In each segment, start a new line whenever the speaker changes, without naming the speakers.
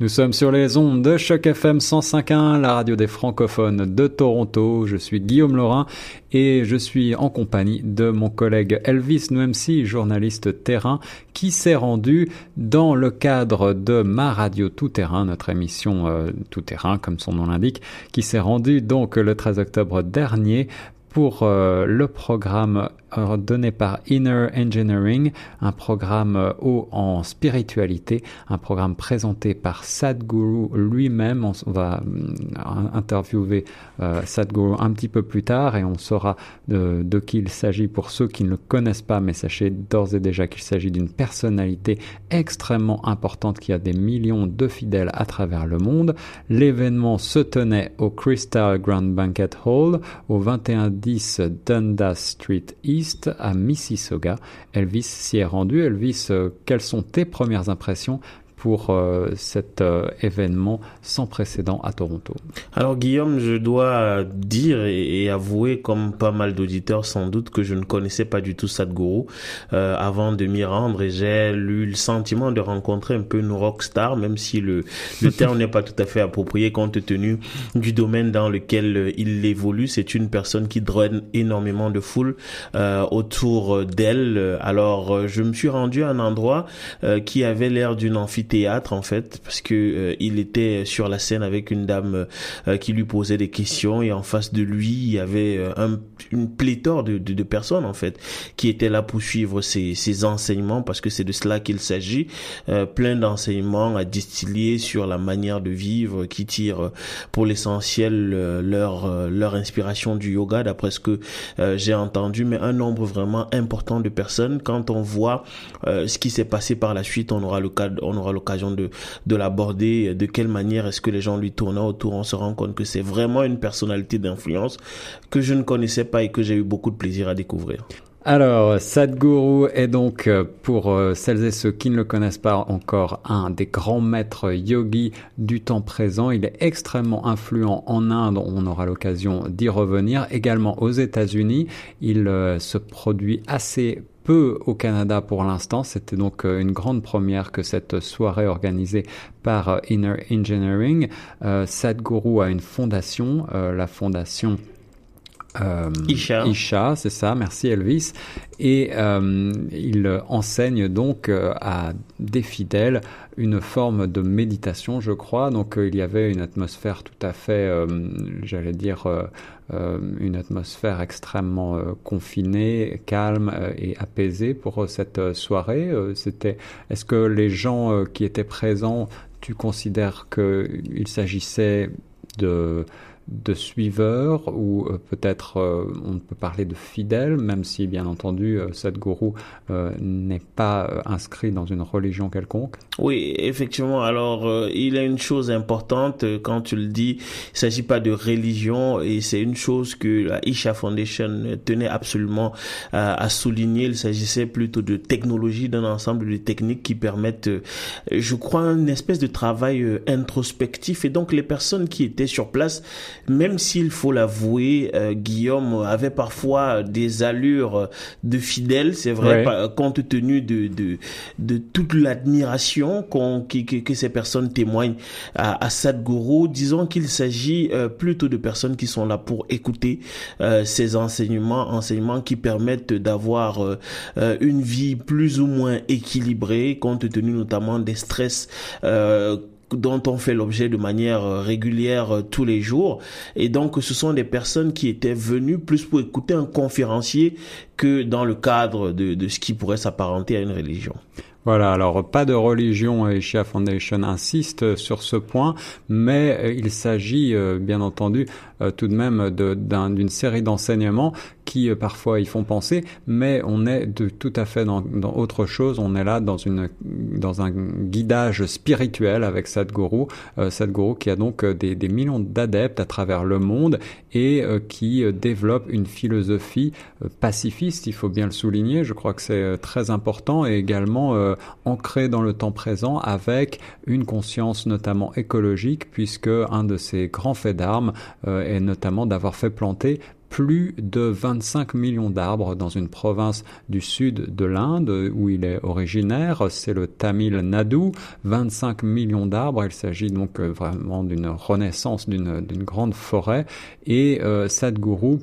Nous sommes sur les ondes de Choc FM 105.1, la radio des francophones de Toronto. Je suis Guillaume Laurin et je suis en compagnie de mon collègue Elvis Nouemsi, journaliste terrain, qui s'est rendu dans le cadre de ma radio Tout Terrain, notre émission euh, Tout Terrain, comme son nom l'indique, qui s'est rendu donc le 13 octobre dernier pour euh, le programme donné par Inner Engineering, un programme haut en spiritualité, un programme présenté par Sadhguru lui-même. On va euh, interviewer euh, Sadhguru un petit peu plus tard et on saura de, de qui il s'agit pour ceux qui ne le connaissent pas, mais sachez d'ores et déjà qu'il s'agit d'une personnalité extrêmement importante qui a des millions de fidèles à travers le monde. L'événement se tenait au Crystal Grand Banquet Hall au 2110 Dundas Street East à Mississauga. Elvis s'y est rendu. Elvis, euh, quelles sont tes premières impressions pour euh, cet euh, événement sans précédent à Toronto.
Alors Guillaume, je dois dire et, avouer, comme pas mal d'auditeurs sans doute, que je ne connaissais pas du tout Sadhguru euh, avant de m'y rendre et j'ai eu le sentiment de rencontrer un peu une rockstar, même si le, le terme n'est pas tout à fait approprié compte tenu du domaine dans lequel il évolue. C'est une personne qui draine énormément de foule autour d'elle. Alors je me suis rendu à un endroit qui avait l'air d'une amphithéâtre théâtre en fait parce que euh, il était sur la scène avec une dame euh, qui lui posait des questions et en face de lui il y avait euh, un, une pléthore de, de, de, personnes en fait qui étaient là pour suivre ses, ses enseignements parce que c'est de cela qu'il s'agit. Plein d'enseignements à distiller sur la manière de vivre qui tirent pour l'essentiel leur leur inspiration du yoga d'après ce que j'ai entendu. Mais un nombre vraiment important de personnes quand on voit ce qui s'est passé par la suite on aura le cas on aura l'occasion de, de l'aborder, de quelle manière est-ce que les gens lui tournent autour, on se rend compte que c'est vraiment une personnalité d'influence que je ne connaissais pas et que j'ai eu beaucoup de plaisir à découvrir.
Alors, Sadhguru est donc, euh, pour euh, celles et ceux qui ne le connaissent pas encore, un des grands maîtres yogis du temps présent. Il est extrêmement influent en Inde, on aura l'occasion d'y revenir. Également aux États-Unis, il euh, se produit assez au Canada pour l'instant. C'était donc euh, une grande première que cette soirée organisée par euh, Inner Engineering. Euh, Sadhguru a une fondation, la fondation
euh, Isha.
Isha, c'est ça, merci Elvis. Et euh, il enseigne donc à des fidèles une forme de méditation, je crois. Donc il y avait une atmosphère tout à fait, j'allais dire, euh, une atmosphère extrêmement euh, confinée, calme euh, et apaisée pour cette soirée. C'était, est-ce que les gens qui étaient présents, tu considères qu'il s'agissait de de suiveurs ou euh, peut-être euh, on peut parler de fidèles, même si bien entendu euh, Sadhguru n'est pas inscrit dans une religion quelconque.
Oui, effectivement. Alors il y a une chose importante quand tu le dis, il s'agit pas de religion et c'est une chose que la Isha Foundation tenait absolument à souligner. Il s'agissait plutôt de technologie, d'un ensemble de techniques qui permettent, je crois, une espèce de travail introspectif et donc les personnes qui étaient sur place même s'il faut l'avouer, euh, Guillaume avait parfois des allures de fidèle, c'est vrai, compte tenu de, de, de toute l'admiration qu'on, que, que, ces personnes témoignent à, à Sadhguru. Disons qu'il s'agit euh, plutôt de personnes qui sont là pour écouter euh, ces enseignements, enseignements qui permettent d'avoir une vie plus ou moins équilibrée, compte tenu notamment des stress dont on fait l'objet de manière euh, régulière euh, tous les jours. Et donc, ce sont des personnes qui étaient venues plus pour écouter un conférencier que dans le cadre de, de ce qui pourrait s'apparenter à une religion.
Voilà, alors pas de religion et Shia Foundation insiste sur ce point, mais euh, il s'agit bien entendu tout de même d'une série d'enseignements qui euh, parfois y font penser, mais on est de, tout à fait dans, dans, autre chose. On est là dans, une, dans un guidage spirituel avec Sadhguru, euh, Sadhguru qui a donc euh, des, des millions d'adeptes à travers le monde et euh, qui développe une philosophie pacifiste, il faut bien le souligner. Je crois que c'est très important et également ancré dans le temps présent avec une conscience notamment écologique puisque un de ses grands faits d'armes est notamment d'avoir fait planter plus de 25 millions d'arbres dans une province du sud de l'Inde où il est originaire. C'est le Tamil Nadu. 25 millions d'arbres. Il s'agit donc euh, vraiment d'une renaissance d'une grande forêt. Et euh, Sadhguru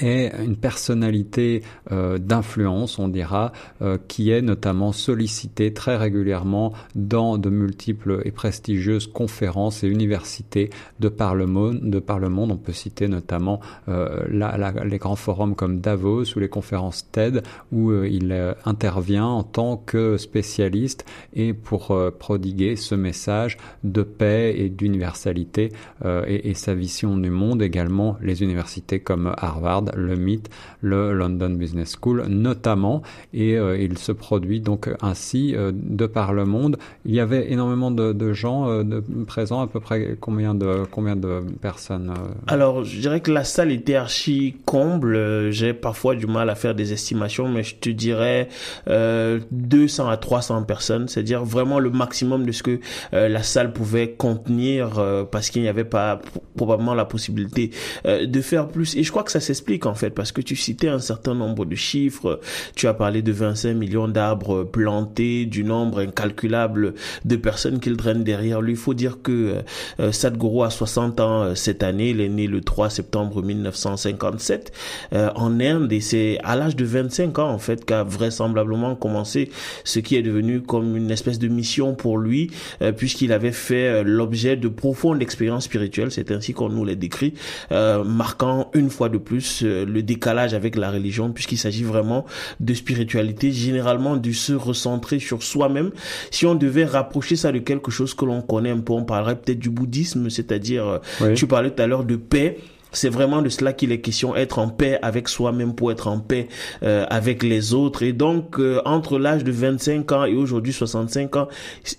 est une personnalité euh, d'influence, on dira, euh, qui est notamment sollicitée très régulièrement dans de multiples et prestigieuses conférences et universités de par le monde. De par le monde. On peut citer notamment euh, les grands forums comme Davos ou les conférences TED où euh, il euh, intervient en tant que spécialiste et pour prodiguer ce message de paix et d'universalité et, et sa vision du monde également les universités comme Harvard le MIT, le London Business School notamment, et euh, il se produit donc ainsi euh, de par le monde. Il y avait énormément de, gens euh, présents, à peu près combien de combien de personnes
Alors, je dirais que la salle était archi comble. J'ai parfois du mal à faire des estimations, mais je te dirais 200 à 300 personnes, c'est-à-dire vraiment le maximum de ce que la salle pouvait contenir, parce qu'il n'y avait pas probablement la possibilité de faire plus. Et je crois que ça s'explique en fait, parce que tu citais un certain nombre de chiffres. Tu as parlé de 25 millions d'arbres plantés, du nombre incalculable de personnes qu'il draine derrière lui. Il faut dire que euh, Sadhguru a 60 ans euh, cette année. Il est né le 3 septembre 1957 euh, en Inde et c'est à l'âge de 25 ans en fait qu'a vraisemblablement commencé ce qui est devenu comme une espèce de mission pour lui puisqu'il avait fait l'objet de profondes expériences spirituelles. C'est ainsi qu'on nous les décrit, marquant une fois de plus le décalage avec la religion puisqu'il s'agit vraiment de spiritualité, généralement de se recentrer sur soi-même. Si on devait rapprocher ça de quelque chose que l'on connaît un peu, on parlerait peut-être du bouddhisme, c'est-à-dire, euh, tu parlais tout à l'heure de paix. C'est vraiment de cela qu'il est question, être en paix avec soi-même pour être en paix euh, avec les autres. Et donc, euh, entre l'âge de 25 ans et aujourd'hui 65 ans,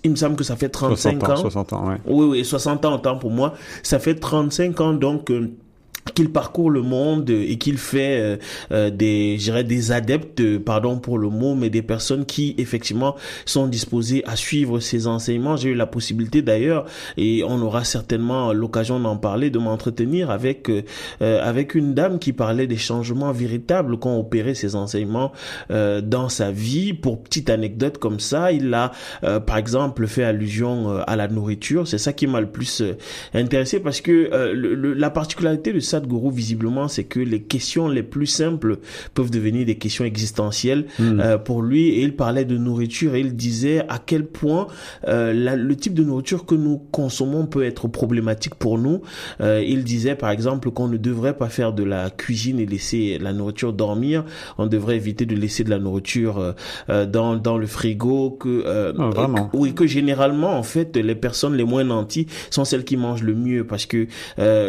il me semble que ça fait 35 ans.
60 ans, ouais.
Oui, oui, 60 ans, autant pour moi. Ça fait 35 ans, donc qu'il parcourt le monde et qu'il fait euh, euh des dirais des adeptes pardon pour le mot mais des personnes qui effectivement sont disposées à suivre ses enseignements. J'ai eu la possibilité d'ailleurs et on aura certainement l'occasion d'en parler de m'entretenir avec euh, avec une dame qui parlait des changements véritables qu'ont opéré ses enseignements euh, dans sa vie. Pour petite anecdote comme ça il a par exemple fait allusion à la nourriture. C'est ça qui m'a le plus intéressé parce que le, la particularité de Sadhguru, visiblement, c'est que les questions les plus simples peuvent devenir des questions existentielles hmm. euh, pour lui. Et il parlait de nourriture et il disait à quel point euh, le type de nourriture que nous consommons peut être problématique pour nous. Euh, il disait, par exemple, qu'on ne devrait pas faire de la cuisine et laisser la nourriture dormir. On devrait éviter de laisser de la nourriture dans, dans le frigo. Que,
oh,
oui, que généralement, en fait, les personnes les moins nantis sont celles qui mangent le mieux parce que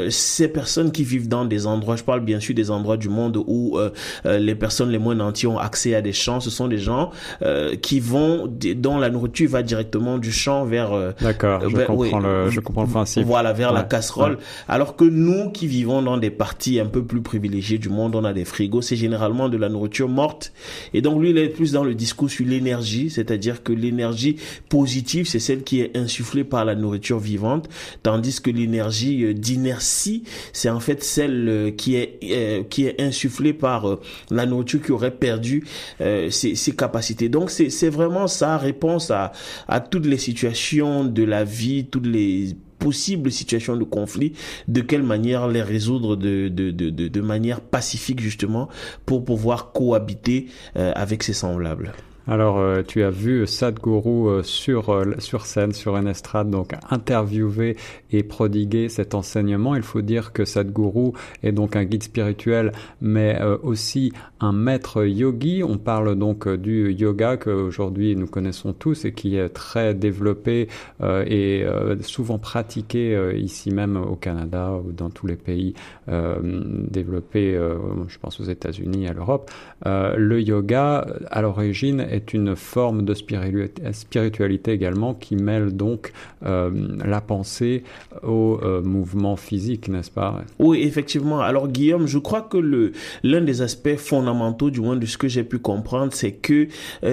ces personnes qui vivent dans des endroits, je parle bien sûr des endroits du monde où euh, euh, les personnes les moins nantis ont accès à des champs, ce sont des gens euh, qui vont, dont la nourriture va directement du champ vers...
D'accord, je, comprends le, je comprends le principe.
Voilà, vers la casserole. Alors que nous qui vivons dans des parties un peu plus privilégiées du monde, on a des frigos, c'est généralement de la nourriture morte. Et donc lui, il est plus dans le discours sur l'énergie, c'est-à-dire que l'énergie positive, c'est celle qui est insufflée par la nourriture vivante, tandis que l'énergie d'inertie, c'est en fait celle euh, qui est euh, qui est insufflée par euh, la nourriture qui aurait perdu ses, capacités. Donc c'est vraiment sa réponse à à toutes les situations de la vie, toutes les possibles situations de conflit, de quelle manière les résoudre de, de, de, de manière pacifique justement pour pouvoir cohabiter avec ses semblables.
Alors, euh, tu as vu Sadhguru euh, sur, euh, sur scène, sur une estrade, donc interviewer et prodiguer cet enseignement. Il faut dire que Sadhguru est donc un guide spirituel, mais aussi un maître yogi. On parle donc du yoga qu'aujourd'hui nous connaissons tous et qui est très développé et souvent pratiqué ici même au Canada ou dans tous les pays développés, je pense aux États-Unis, à l'Europe. le yoga, à l'origine, est une forme de spiritualité également qui mêle donc la pensée au mouvement physique, n'est-ce pas?
Oui, effectivement. Alors Guillaume, je crois que le l'un des aspects fondamentaux, du moins de ce que j'ai pu comprendre, c'est que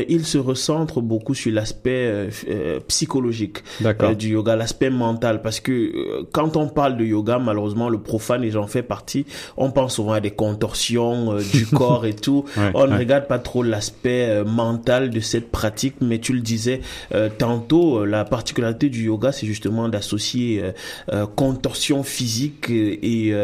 il se recentre beaucoup sur l'aspect psychologique du yoga, l'aspect mental, parce que quand on parle de yoga, malheureusement, le profane et j'en fais partie, on pense souvent à des contorsions du corps et tout. on ne regarde pas trop l'aspect mental de cette pratique, mais tu le disais tantôt, la particularité du yoga, c'est justement d'associer contorsion physique et,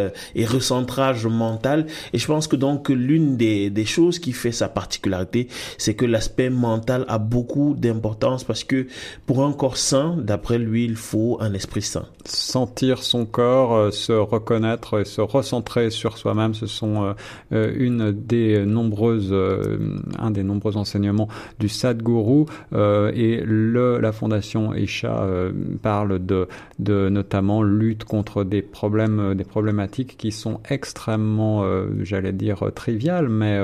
recentrage mental. Et je pense que donc l'une des, choses qui fait sa particularité, c'est que l'aspect mental a beaucoup d'importance parce que pour un corps sain, d'après lui, il faut un esprit sain.
Sentir son corps, euh, se reconnaître et se recentrer sur soi-même, ce sont euh, euh, une des nombreuses, un des nombreux enseignements du Sadhguru et le, la fondation Isha parle de, de notamment lutte contre des problèmes, des problématiques qui sont extrêmement, j'allais dire triviales, mais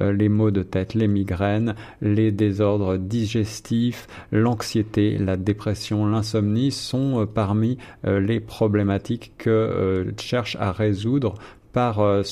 les maux de tête, les migraines, les désordres digestifs, l'anxiété, la dépression, l'insomnie sont parmi les problématiques que euh, cherche à résoudre par, euh,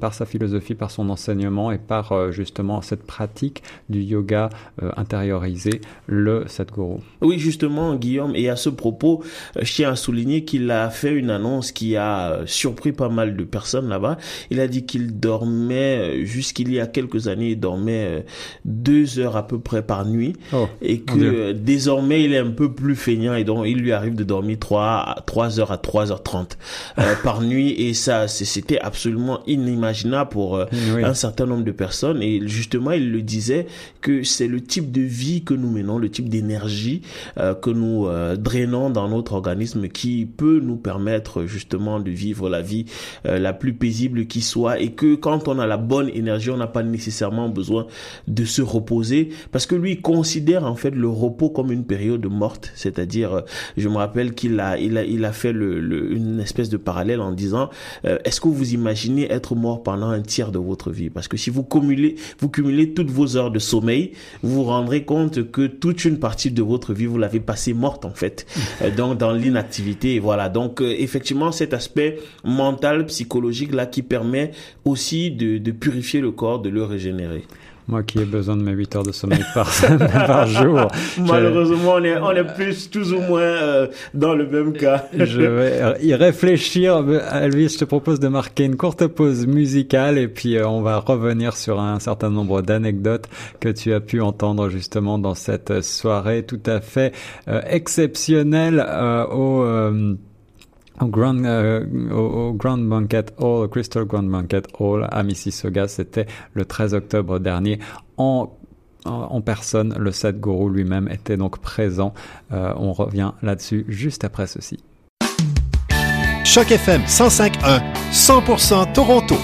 par sa philosophie, par son enseignement et par euh, justement cette pratique du yoga euh, intériorisé, le Sadhguru.
Oui, justement, Guillaume, et à ce propos, je tiens à souligner qu'il a fait une annonce qui a surpris pas mal de personnes là-bas. Il a dit qu'il dormait, jusqu'il y a quelques années, il dormait deux heures à peu près par nuit oh, et que désormais il est un peu plus feignant et donc il lui arrive de dormir trois, trois heures à 3h30 par nuit et ça, c'était absolument inimaginable pour euh, un certain nombre de personnes. Et justement, il le disait que c'est le type de vie que nous menons, le type d'énergie euh, que nous euh, drainons dans notre organisme qui peut nous permettre justement de vivre la vie la plus paisible qui soit. Et que quand on a la bonne énergie, on n'a pas nécessairement besoin de se reposer. Parce que lui considère en fait le repos comme une période morte, c'est-à-dire je me rappelle qu'il a il a il a fait le, une espèce de parallèle en disant est-ce que vous imaginez être mort pendant un tiers de votre vie. Parce que si vous cumulez, vous cumulez toutes vos heures de sommeil, vous vous rendrez compte que toute une partie de votre vie, vous l'avez passée morte, en fait. Euh, donc, dans l'inactivité. Voilà. Donc, euh, effectivement, cet aspect mental, psychologique, là, qui permet aussi de, de purifier le corps, de le régénérer.
Moi qui ai besoin de mes 8 heures de sommeil par, par jour.
Malheureusement, on est, on est plus, tous ou moins euh, dans le même cas.
je vais y réfléchir. Elvis, je te propose de marquer une courte pause musicale et puis euh, on va revenir sur un certain nombre d'anecdotes que tu as pu entendre justement dans cette soirée tout à fait euh, exceptionnelle au au Grand, euh, Banquet Hall, au Crystal Grand Banquet Hall à Mississauga. C'était le 13 octobre dernier en en personne, le Sadhguru lui-même était donc présent. Euh, on revient là-dessus juste après ceci.
Choc FM 105.1, 100% Toronto.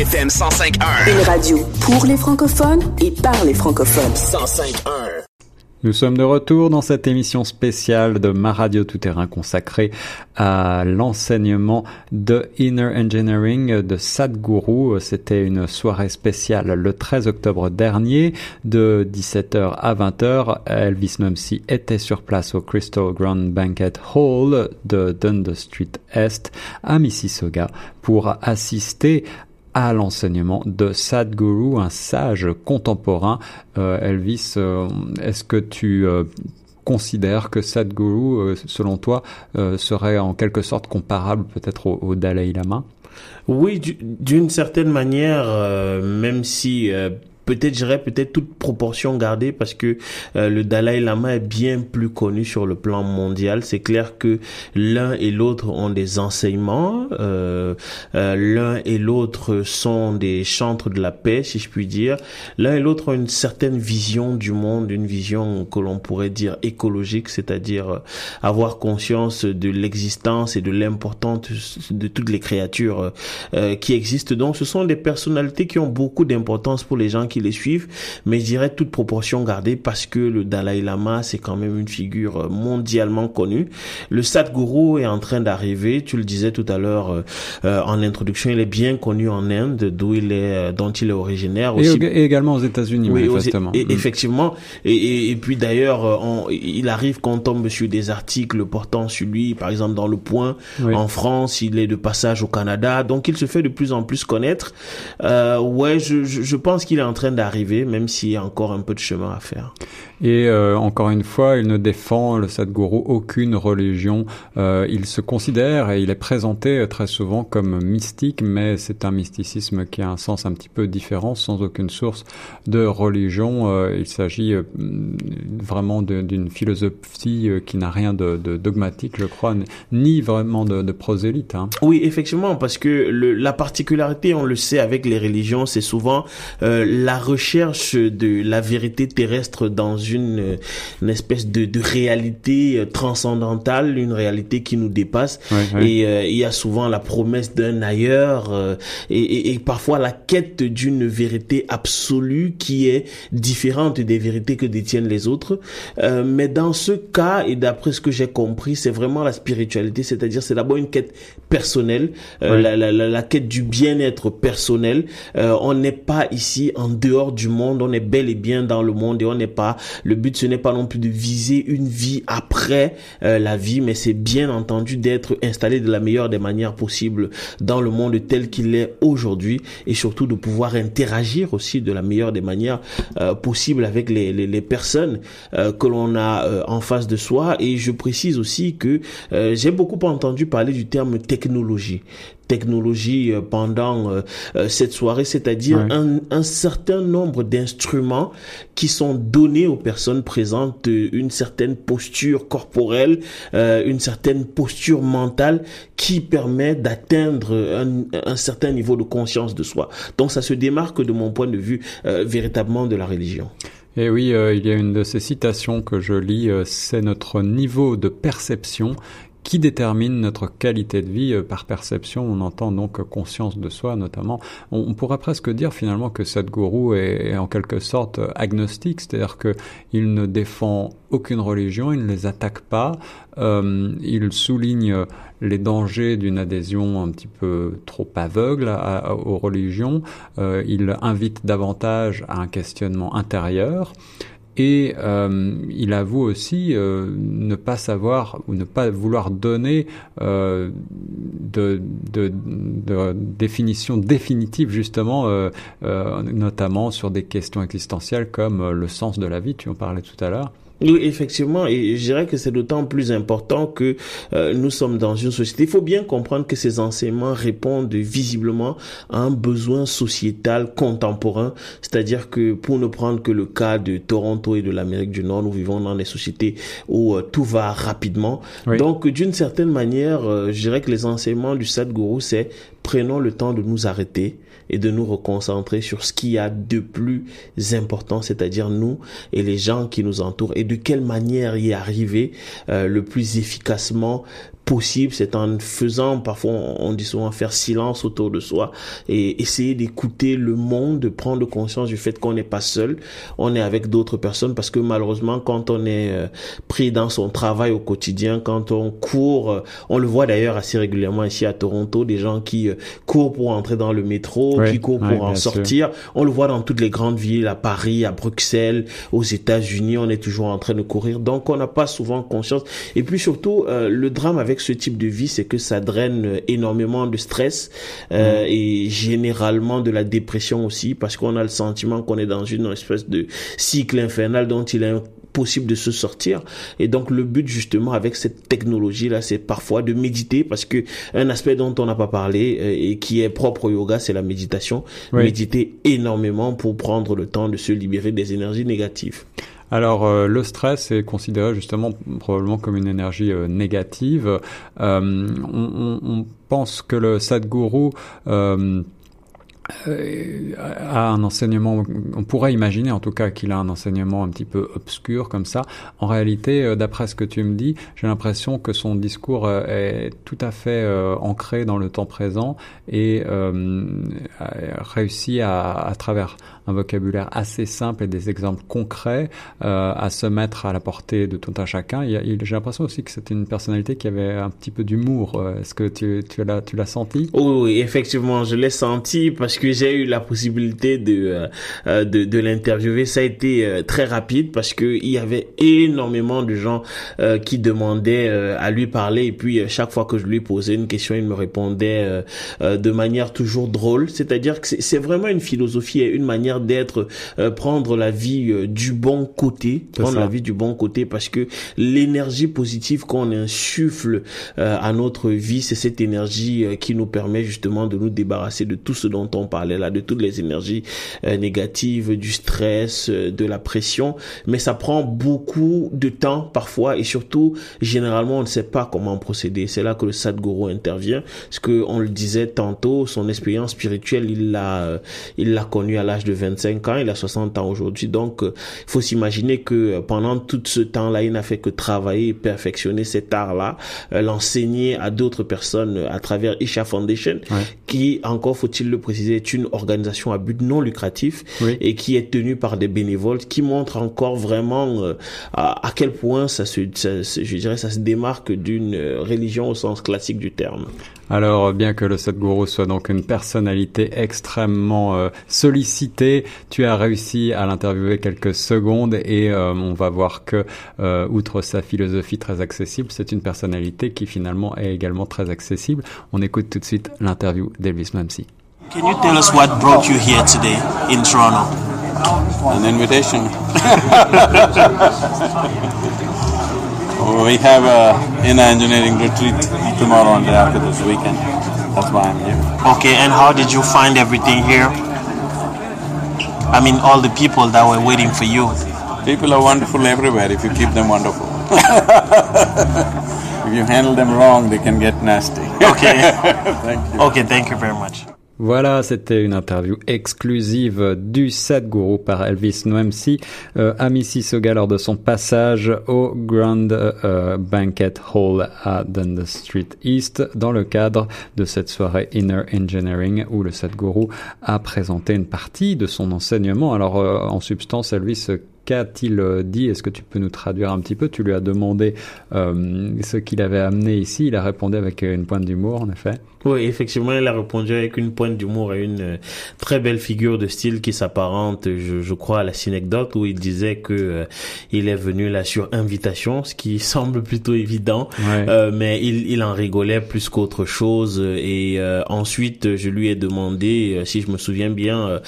FM 105.1.
Une radio pour les francophones et par les francophones.
105.1.
Nous sommes de retour dans cette émission spéciale de Ma Radio Tout Terrain consacrée à l'enseignement de Inner Engineering de Sadhguru. C'était une soirée spéciale le 13 octobre dernier de 17h à 20h. Elvis Mumsy était sur place au Crystal Grand Banquet Hall de Dundas Street Est à Mississauga pour assister à l'enseignement de Sadhguru, un sage contemporain. Euh, Elvis, euh, est-ce que tu euh, considères que Sadhguru, selon toi, serait en quelque sorte comparable peut-être au, Dalai Lama?
Oui, d'une certaine manière, même si peut-être j'irais peut-être toute proportion gardée parce que euh, le Dalai Lama est bien plus connu sur le plan mondial. C'est clair que l'un et l'autre ont des enseignements, euh, euh, l'un et l'autre sont des chantres de la paix, si je puis dire. L'un et l'autre ont une certaine vision du monde, une vision que l'on pourrait dire écologique, c'est-à-dire avoir conscience de l'existence et de l'importance de toutes les créatures qui existent. Donc, ce sont des personnalités qui ont beaucoup d'importance pour les gens qui les suivent, mais je dirais toute proportion gardée parce que le Dalai Lama, c'est quand même une figure euh, mondialement connue. Le Sadhguru est en train d'arriver, tu le disais tout à l'heure euh, euh, en introduction, il est bien connu en Inde, d'où il est, dont il est originaire.
Aussi. Et, également aux États-Unis, oui, manifestement.
Et, mm. Effectivement. Et, et, puis d'ailleurs, il arrive qu'on tombe sur des articles portant sur lui, par exemple dans Le Point, en France, il est de passage au Canada, donc il se fait de plus en plus connaître. Euh, ouais, je, je, je pense qu'il est en train d'arriver, même s'il y a encore un peu de chemin à faire.
Et euh, encore une fois, il ne défend, le Sadhguru, aucune religion. Euh, il se considère et il est présenté très souvent comme mystique, mais c'est un mysticisme qui a un sens un petit peu différent, sans aucune source de religion. Euh, il s'agit vraiment d'une philosophie qui n'a rien de, de, dogmatique, je crois, ni vraiment de, de prosélyte. Hein.
Oui, effectivement, parce que le, la particularité, on le sait avec les religions, c'est souvent la recherche de la vérité terrestre dans une, une espèce de, de, réalité euh, transcendantale, une réalité qui nous dépasse. Et euh, il y a souvent la promesse d'un ailleurs euh, et, et, et, parfois la quête d'une vérité absolue qui est différente des vérités que détiennent les autres. mais dans ce cas, et d'après ce que j'ai compris, c'est vraiment la spiritualité, c'est-à-dire c'est d'abord une quête personnelle, la, la, la, la, quête du bien-être personnel. on n'est pas ici en dehors du monde, on est bel et bien dans le monde et on n'est pas le but, ce n'est pas non plus de viser une vie après euh, la vie, mais c'est bien entendu d'être installé de la meilleure des manières possibles dans le monde tel qu'il est aujourd'hui et surtout de pouvoir interagir aussi de la meilleure des manières euh, possibles avec les, personnes euh, que l'on a euh, en face de soi. Et je précise aussi que j'ai beaucoup entendu parler du terme technologie technologie euh, pendant euh, euh, cette soirée, c'est-à-dire un, un, certain nombre d'instruments qui sont donnés aux personnes présentes, une certaine posture corporelle, une certaine posture mentale qui permet d'atteindre un, un, certain niveau de conscience de soi. Donc ça se démarque de mon point de vue véritablement de la religion.
Et oui, il y a une de ces citations que je lis, c'est notre niveau de perception qui détermine notre qualité de vie euh, par perception. On entend donc conscience de soi notamment. On, pourrait presque dire finalement que Sadhguru est, est en quelque sorte agnostique, c'est-à-dire qu'il ne défend aucune religion, il ne les attaque pas, euh, il souligne les dangers d'une adhésion un petit peu trop aveugle aux religions, euh, il invite davantage à un questionnement intérieur. Et euh, il avoue aussi euh, ne pas savoir ou ne pas vouloir donner euh, de, définition définitive justement, notamment sur des questions existentielles comme le sens de la vie, tu en parlais tout à l'heure.
Oui, effectivement, et je dirais que c'est d'autant plus important que euh, nous sommes dans une société. Il faut bien comprendre que ces enseignements répondent visiblement à un besoin sociétal contemporain, c'est-à-dire que pour ne prendre que le cas de Toronto et de l'Amérique du Nord, nous vivons dans des sociétés où euh, tout va rapidement. Oui. Donc, d'une certaine manière, euh, je dirais que les enseignements du Sadhguru, c'est prenons le temps de nous arrêter et de nous reconcentrer sur ce qu'il y a de plus important, c'est-à-dire nous et les gens qui nous entourent. Et de quelle manière y arriver euh, le plus efficacement possible, c'est en faisant, parfois on dit souvent faire silence autour de soi et essayer d'écouter le monde, de prendre conscience du fait qu'on n'est pas seul, on est avec d'autres personnes. Parce que malheureusement quand on est euh, pris dans son travail au quotidien, quand on court, euh, on le voit d'ailleurs assez régulièrement ici à Toronto, des gens qui euh, courent pour entrer dans le métro, qui pour en sortir, on le voit dans toutes les grandes villes, à Paris, à Bruxelles, aux États-Unis, on est toujours en train de courir, donc on n'a pas souvent conscience. Et puis surtout, le drame avec ce type de vie, c'est que ça draine énormément de stress euh, mm. et généralement de la dépression aussi, parce qu'on a le sentiment qu'on est dans une espèce de cycle infernal dont il est impossible de se sortir. Et donc le but justement avec cette technologie là, c'est parfois de méditer parce que un aspect dont on n'a pas parlé euh, et qui est propre au yoga, c'est la méditation. Méditer énormément pour prendre le temps de se libérer des énergies négatives.
Alors euh, le stress est considéré justement probablement comme une énergie euh, négative. On, on, pense que le Sadhguru a un enseignement, on pourrait imaginer en tout cas qu'il a un enseignement un petit peu obscur comme ça. En réalité, euh, d'après ce que tu me dis, j'ai l'impression que son discours euh, est tout à fait ancré dans le temps présent et réussit à, à travers un vocabulaire assez simple et des exemples concrets à se mettre à la portée de tout un chacun. J'ai l'impression aussi que c'était une personnalité qui avait un petit peu d'humour. Est-ce que tu, tu l'as senti?
Oui, effectivement, je l'ai senti parce que j'ai eu la possibilité de euh, euh, de, de l'interviewer, ça a été euh, très rapide parce que il y avait énormément de gens qui demandaient à lui parler. Et puis chaque fois que je lui posais une question, il me répondait de manière toujours drôle. C'est-à-dire que c'est vraiment une philosophie et une manière d'être, prendre la vie du bon côté, prendre la vie du bon côté parce que l'énergie positive qu'on insuffle à notre vie, c'est cette énergie qui nous permet justement de nous débarrasser de tout ce dont on parlait là, de toutes les énergies euh, négatives, du stress, euh, de la pression, mais ça prend beaucoup de temps parfois et surtout, généralement, on ne sait pas comment procéder. C'est là que le Sadhguru intervient, parce que on le disait tantôt, son expérience spirituelle, il l'a, euh, il l'a connu à l'âge de 25 ans, il a 60 ans aujourd'hui, donc il faut s'imaginer que pendant tout ce temps-là, il n'a fait que travailler et perfectionner cet art-là, l'enseigner à d'autres personnes à travers Isha Foundation, qui, encore faut-il le préciser, est une organisation à but non lucratif et qui est tenue par des bénévoles, qui montre encore vraiment euh, à, quel point ça se, je dirais, ça se démarque d'une euh, religion au sens classique du terme.
Alors, bien que le Sadhguru soit donc une personnalité extrêmement euh, sollicitée, tu as réussi à l'interviewer quelques secondes et on va voir que, outre sa philosophie très accessible, c'est une personnalité qui finalement est également très accessible. On écoute tout de suite l'interview d'Elvis Mamsi.
Can you tell us what brought you here today in Toronto?
An invitation. we have a inner engineering retreat tomorrow and after this weekend. That's why I'm here.
Okay, and how did you find everything here? I mean, all the people that were waiting for you.
People are wonderful everywhere if you keep them wonderful. if you handle them wrong, they can get nasty.
Okay. thank you. Okay, thank you very much.
Voilà, c'était une interview exclusive du Sadhguru par Elvis Noemsi euh, à Mississauga lors de son passage au Grand euh, Banquet Hall à Dundas Street East dans le cadre de cette soirée Inner Engineering où le Sadhguru a présenté une partie de son enseignement. Alors euh, en substance, Elvis qu'a-t-il dit? Est-ce que tu peux nous traduire un petit peu? Tu lui as demandé euh, ce qu'il avait amené ici. Il a répondu avec une pointe d'humour, en effet.
Oui, effectivement, il a répondu avec une pointe d'humour et une euh, très belle figure de style qui s'apparente, je, je, crois, à la synecdote où il disait que euh, il est venu là sur invitation, ce qui semble plutôt évident, euh, mais il, il en rigolait plus qu'autre chose. Et ensuite, je lui ai demandé, si je me souviens bien,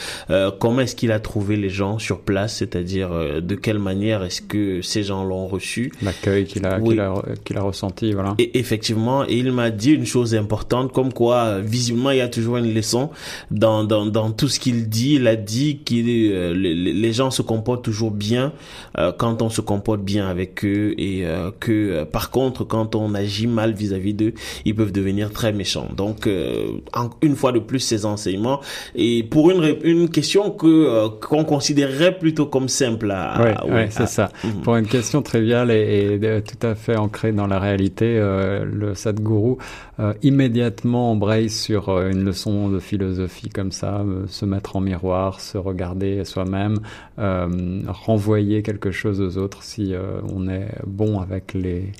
comment est-ce qu'il a trouvé les gens sur place, c'est-à-dire euh, de quelle manière est-ce que ces gens l'ont reçu.
L'accueil qu'il a,
Oui.
qu'il a, qu'il a ressenti, voilà.
Et effectivement, et il m'a dit une chose importante, comme quoi euh, visiblement il y a toujours une leçon dans dans, dans tout ce qu'il dit. Il a dit que les, les gens se comportent toujours bien euh, quand on se comporte bien avec eux et euh, que euh, par contre quand on agit mal vis-à-vis d'eux, ils peuvent devenir très méchants. Donc euh, en- une fois de plus ces enseignements et pour une une question que euh, qu'on considérerait plutôt comme simple à,
Oui,
à-
ouais, c'est
à-
ça.
Mhm.
Pour une question triviale et, et, tout à fait ancrée dans la réalité, euh, le Sadhguru euh, immédiatement embraye sur euh, une leçon de philosophie comme ça, se mettre en miroir, se regarder soi-même, renvoyer quelque chose aux autres si on est bon avec les,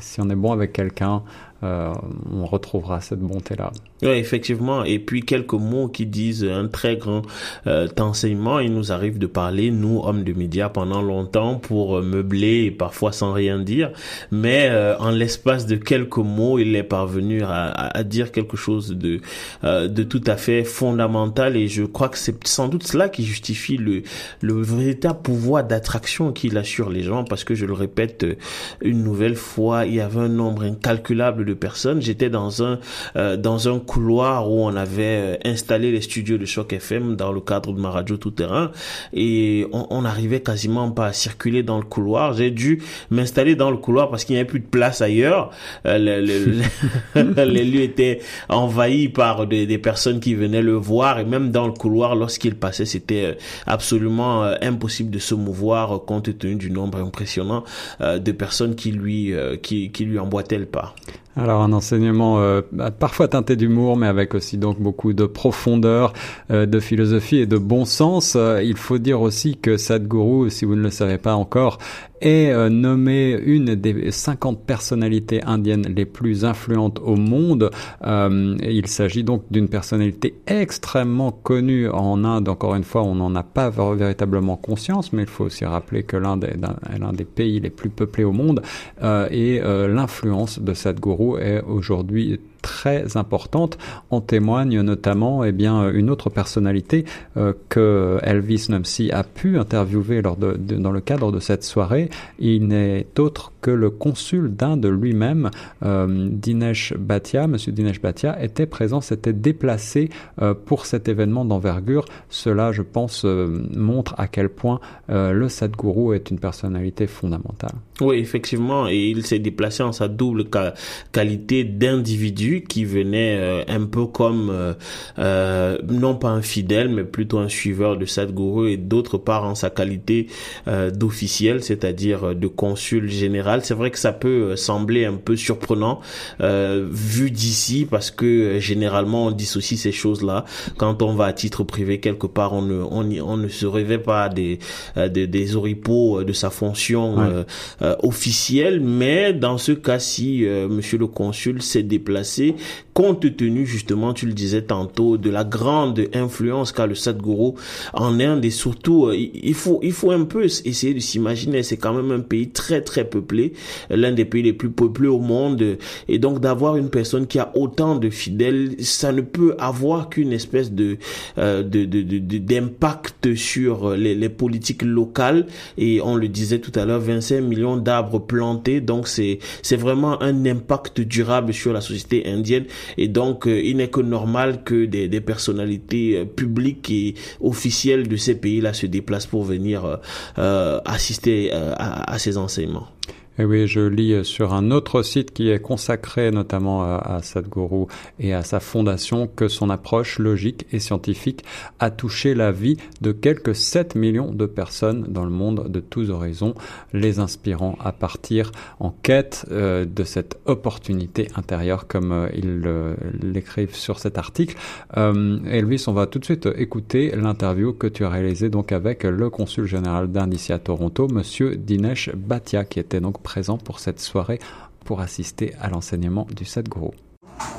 si on est bon avec quelqu'un, on retrouvera cette bonté-là.
Oui, effectivement. Et puis quelques mots qui disent un très grand euh, enseignement. Il nous arrive de parler, nous, hommes de médias, pendant longtemps pour euh, meubler et parfois sans rien dire. Mais euh, en l'espace de quelques mots, il est parvenu à, à- dire quelque chose de, euh, de tout à fait fondamental. Et je crois que c'est sans doute cela qui justifie le, le véritable pouvoir d'attraction qu'il a sur les gens. Parce que je le répète euh, une nouvelle fois, il y avait un nombre incalculable de personnes. J'étais dans un dans un couloir où on avait euh, installé les studios de Choc FM dans le cadre de ma radio tout terrain et on, on n'arrivait quasiment pas à circuler dans le couloir. J'ai dû m'installer dans le couloir parce qu'il n'y avait plus de place ailleurs. Euh, le- le- le- les lieux étaient envahis par des, des personnes qui venaient le voir et même dans le couloir lorsqu'il passait c'était euh, absolument impossible de se mouvoir compte tenu du nombre impressionnant de personnes qui lui qui, qui lui emboîtaient le pas.
Alors un enseignement euh, parfois teinté d'humour, mais avec aussi donc beaucoup de profondeur, euh, de philosophie et de bon sens. Euh, il faut dire aussi que Sadhguru, si vous ne le savez pas encore, est euh, nommé une des 50 personnalités indiennes les plus influentes au monde. Euh, il s'agit donc d'une personnalité extrêmement connue en Inde. Encore une fois, on n'en a pas véritablement conscience, mais il faut aussi rappeler que l'Inde est l'un des pays les plus peuplés au monde euh, et euh, l'influence de Sadhguru est aujourd'hui très importante. En témoigne notamment eh bien, une autre personnalité euh, que Elvis Numsey a pu interviewer lors de- dans le cadre de cette soirée. Il n'est autre que le consul d'Inde lui-même, euh, Dinesh Bhatia. Monsieur Dinesh Bhatia était présent, s'était déplacé euh, pour cet événement d'envergure. Cela, je pense, euh, montre à quel point le Sadhguru est une personnalité fondamentale.
Oui, effectivement, et il s'est déplacé en sa double qualité d'individu qui venait un peu comme non pas un fidèle, mais plutôt un suiveur de Sadhguru, et d'autre part en sa qualité d'officiel, c'est-à-dire de consul général. C'est vrai que ça peut euh, sembler un peu surprenant euh, vu d'ici, parce que euh, généralement on dissocie ces choses-là. Quand on va à titre privé quelque part, on ne on, ne se rêvait pas des des, des oripeaux euh, de sa fonction
Ouais.
euh, euh, officielle, mais dans ce cas-ci, Monsieur le consul s'est déplacé compte tenu justement, tu le disais tantôt, de la grande influence qu'a le Sadhguru en Inde. Et surtout, il faut il faut un peu essayer de s'imaginer, c'est quand même un pays très très peuplé, l'un des pays les plus peuplés au monde, et donc d'avoir une personne qui a autant de fidèles, ça ne peut avoir qu'une espèce de euh, de de- de- d'impact sur les, politiques locales. Et on le disait tout à l'heure 25 millions d'arbres plantés. Donc c'est c'est vraiment un impact durable sur la société indienne. Et donc euh, il n'est que normal que des, des personnalités euh, publiques et officielles de ces pays-là se déplacent pour venir euh, assister à, à ces enseignements.
Et oui, je lis sur un autre site qui est consacré notamment à, Sadhguru et à sa fondation que son approche logique et scientifique a touché la vie de quelques 7 millions de personnes dans le monde de tous horizons, les inspirant à partir en quête euh, de cette opportunité intérieure comme euh, ils l'écrivent sur cet article. Euh, Elvis, on va tout de suite écouter l'interview que tu as réalisée donc avec le consul général d'Inde ici à Toronto, monsieur Dinesh Bhatia, qui était donc présent pour cette soirée pour assister à l'enseignement du Sadhguru.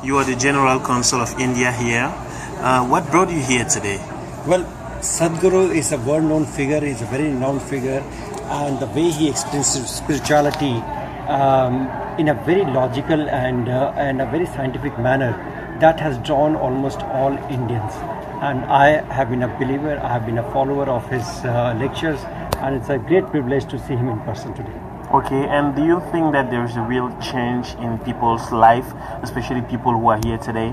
You are the General Consul of India here. Uh, what brought you here today?
Well, Sadhguru is a well-known figure. He's a very known figure, and the way he explains spirituality um, in a very logical and uh, and a very scientific manner, that has drawn almost all Indians. and I have been a believer, I have been a follower of his uh, lectures, and it's a great privilege to see him in person today.
Okay, and do you think that there's a real change in people's life, especially people who are here today?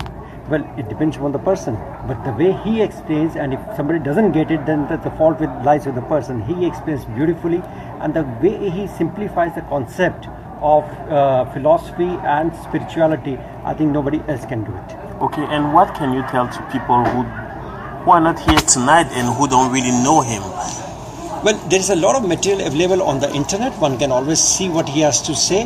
Well, it depends on the person, but the way he explains, and if somebody doesn't get it, then the, the fault with, lies with the person. He explains beautifully, and the way he simplifies the concept of uh, philosophy and spirituality, I think nobody else can do it.
Okay, and what can you tell to people who who are not here tonight and who don't really know him?
Well, there is a lot of material available on the internet. One can always see what he has to say,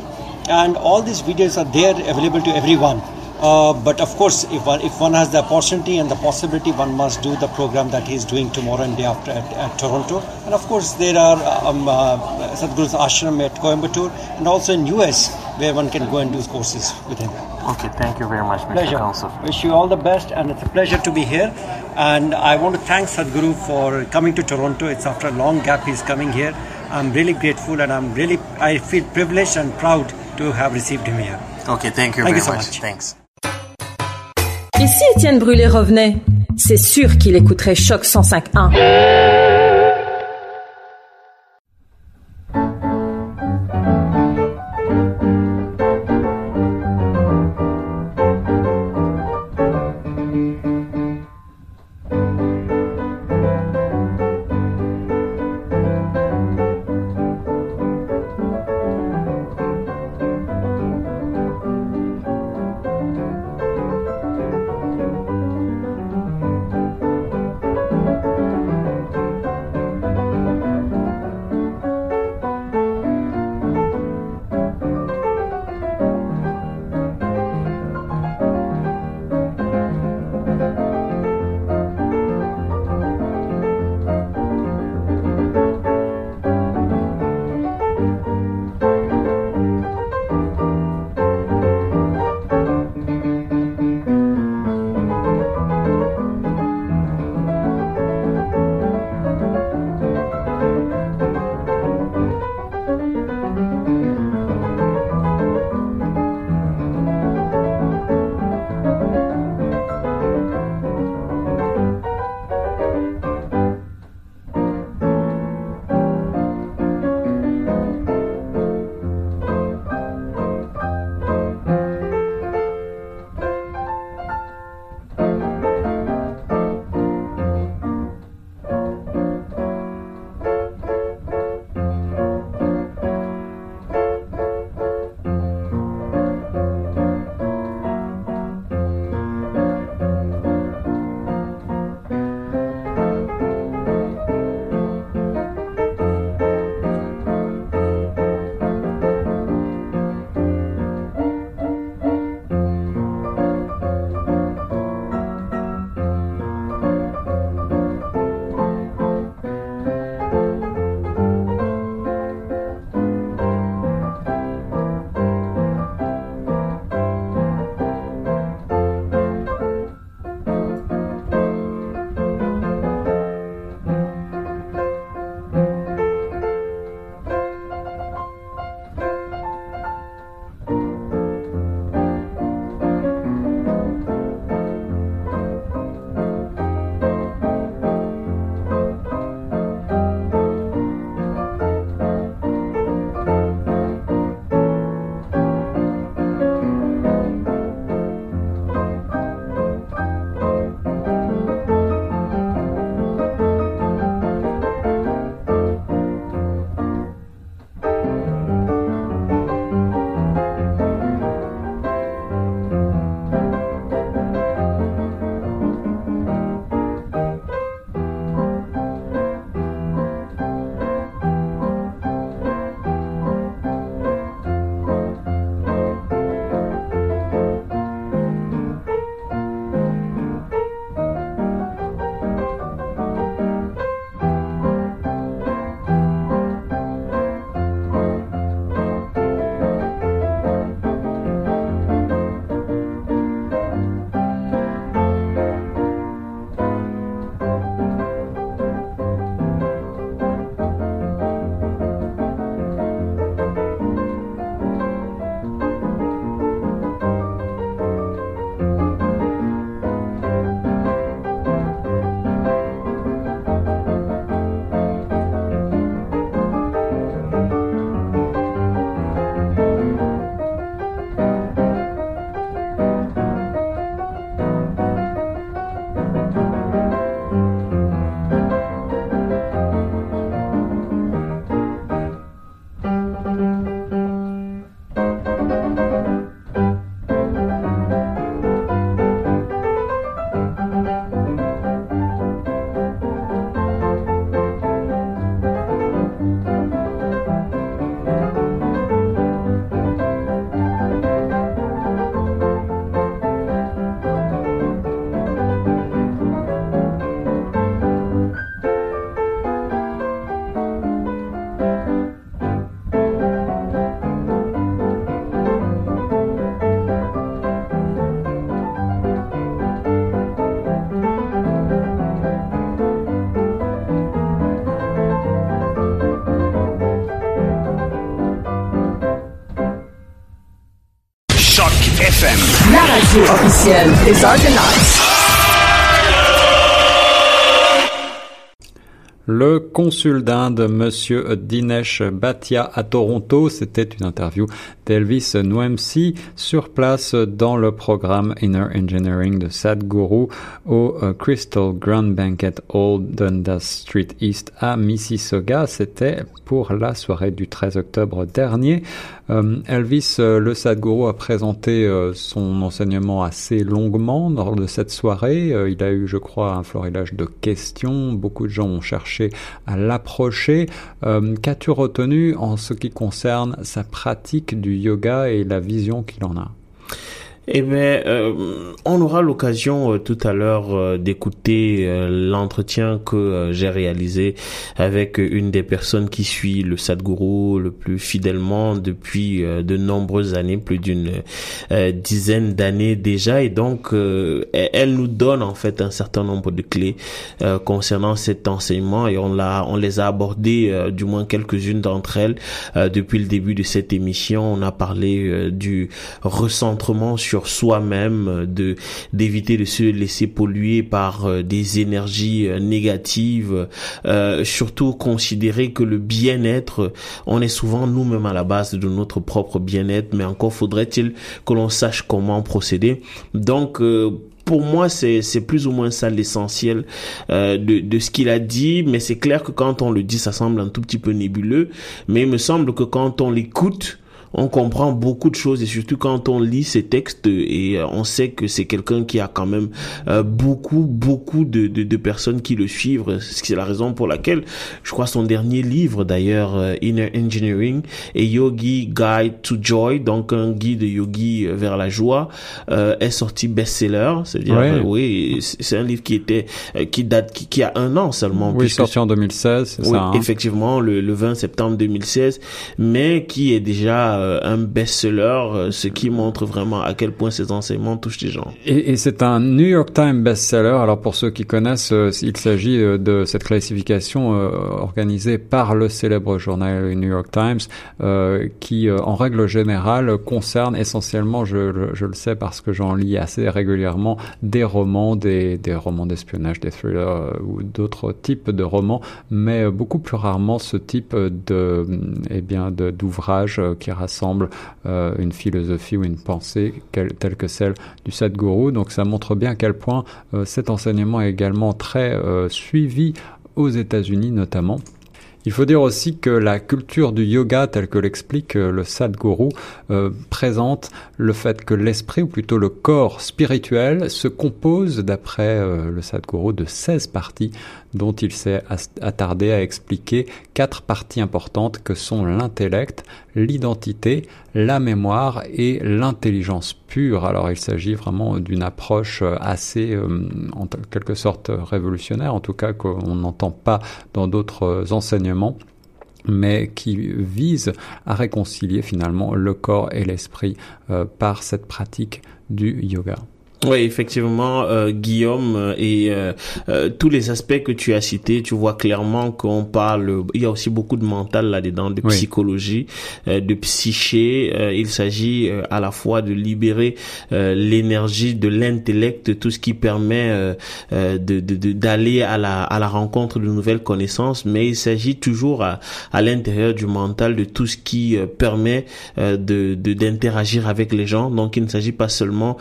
and all these videos are there available to everyone. Uh, but of course, if one, if one has the opportunity and the possibility, one must do the program that he is doing tomorrow and day after at, at Toronto. And of course, there are um, uh, Sadhguru's ashram at Coimbatore and also in US where one can go and do courses with him.
Okay, thank you very much, Mr.
Pleasure.
Council.
Wish you all the best, and it's a pleasure to be here. And I want to thank Sadhguru for coming to Toronto. It's after a long gap he's coming here. I'm really grateful, and I'm really I feel privileged and proud to have received him here.
Okay, thank you
Thank
very
you so
much.
much.
Thanks.
Et si Étienne Brûlé revenait C'est sûr qu'il écouterait Choc 105.1. officielle des Argonauts.
Consul d'Inde, Monsieur Dinesh Bhatia à Toronto, c'était une interview d'Elvis Nwemsi sur place dans le programme Inner Engineering de Sadhguru au euh, Crystal Grand Banquet Hall Dundas Street East à Mississauga. C'était pour la soirée du 13 octobre dernier. Euh, Elvis, euh, le Sadhguru, a présenté son enseignement assez longuement lors de cette soirée. il a eu, je crois, un florilège de questions. Beaucoup de gens ont cherché à l'approcher. Qu'as-tu retenu en ce qui concerne sa pratique du yoga et la vision qu'il en a?
Eh bien, euh, on aura l'occasion euh, tout à l'heure euh, d'écouter l'entretien que j'ai réalisé avec une des personnes qui suit le Sadhguru le plus fidèlement depuis de nombreuses années, plus d'une dizaine d'années déjà. Et donc, elle nous donne en fait un certain nombre de clés concernant cet enseignement et on l'a, on les a abordées, du moins quelques-unes d'entre elles, depuis le début de cette émission. On a parlé du recentrement sur soi-même, euh, de d'éviter de se laisser polluer par euh, des énergies euh, négatives, surtout considérer que le bien-être, on est souvent nous-mêmes à la base de notre propre bien-être, mais encore faudrait-il que l'on sache comment procéder. Donc pour moi, c'est plus ou moins ça l'essentiel de, de ce qu'il a dit, mais c'est clair que quand on le dit, ça semble un tout petit peu nébuleux, mais il me semble que quand on l'écoute, on comprend beaucoup de choses et surtout quand on lit ces textes et euh, on sait que c'est quelqu'un qui a quand même euh, beaucoup beaucoup de, de, personnes qui le suivent. C'est la raison pour laquelle je crois son dernier livre d'ailleurs euh, Inner Engineering et Yogi Guide to Joy donc un guide yogi vers la joie est sorti best-seller. C'est-à-dire oui c'est un livre qui était qui date qui, a un an seulement
oui sorti en 2016
oui,
ça, hein.
effectivement le, le 20 septembre 2016 mais qui est déjà euh, un best-seller, euh, ce qui montre vraiment à quel point ces enseignements touchent les gens.
Et, c'est un New York Times best-seller. Alors pour ceux qui connaissent, euh, il s'agit de cette classification organisée par le célèbre journal New York Times, qui en règle générale concerne essentiellement, je, le sais parce que j'en lis assez régulièrement, des romans, des, romans d'espionnage, des thrillers ou d'autres types de romans, mais beaucoup plus rarement ce type de, eh bien, d'ouvrages qui rassemblent euh, une philosophie ou une pensée telle que celle du Sadhguru. Donc ça montre bien à quel point euh, cet enseignement est également très euh, suivi aux États-Unis notamment. Il faut dire aussi que la culture du yoga, telle que l'explique le Sadhguru, présente le fait que l'esprit, ou plutôt le corps spirituel, se compose, d'après le Sadhguru, de 16 parties dont il s'est attardé à expliquer quatre parties importantes que sont l'intellect, l'identité, la mémoire et l'intelligence pure. Alors il s'agit vraiment d'une approche assez, euh, en quelque sorte, révolutionnaire, en tout cas qu'on n'entend pas dans d'autres enseignements mais qui vise à réconcilier finalement le corps et l'esprit euh, par cette pratique du yoga.
Oui, effectivement, euh, Guillaume, euh, et euh, euh, tous les aspects que tu as cités, tu vois clairement qu'on parle, il y a aussi beaucoup de mental là-dedans, de psychologie, de psyché. il s'agit à la fois de libérer l'énergie de l'intellect, tout ce qui permet de d'aller à la à la rencontre de nouvelles connaissances, mais il s'agit toujours à, à l'intérieur du mental de tout ce qui permet de d'interagir avec les gens. Donc, il ne s'agit pas seulement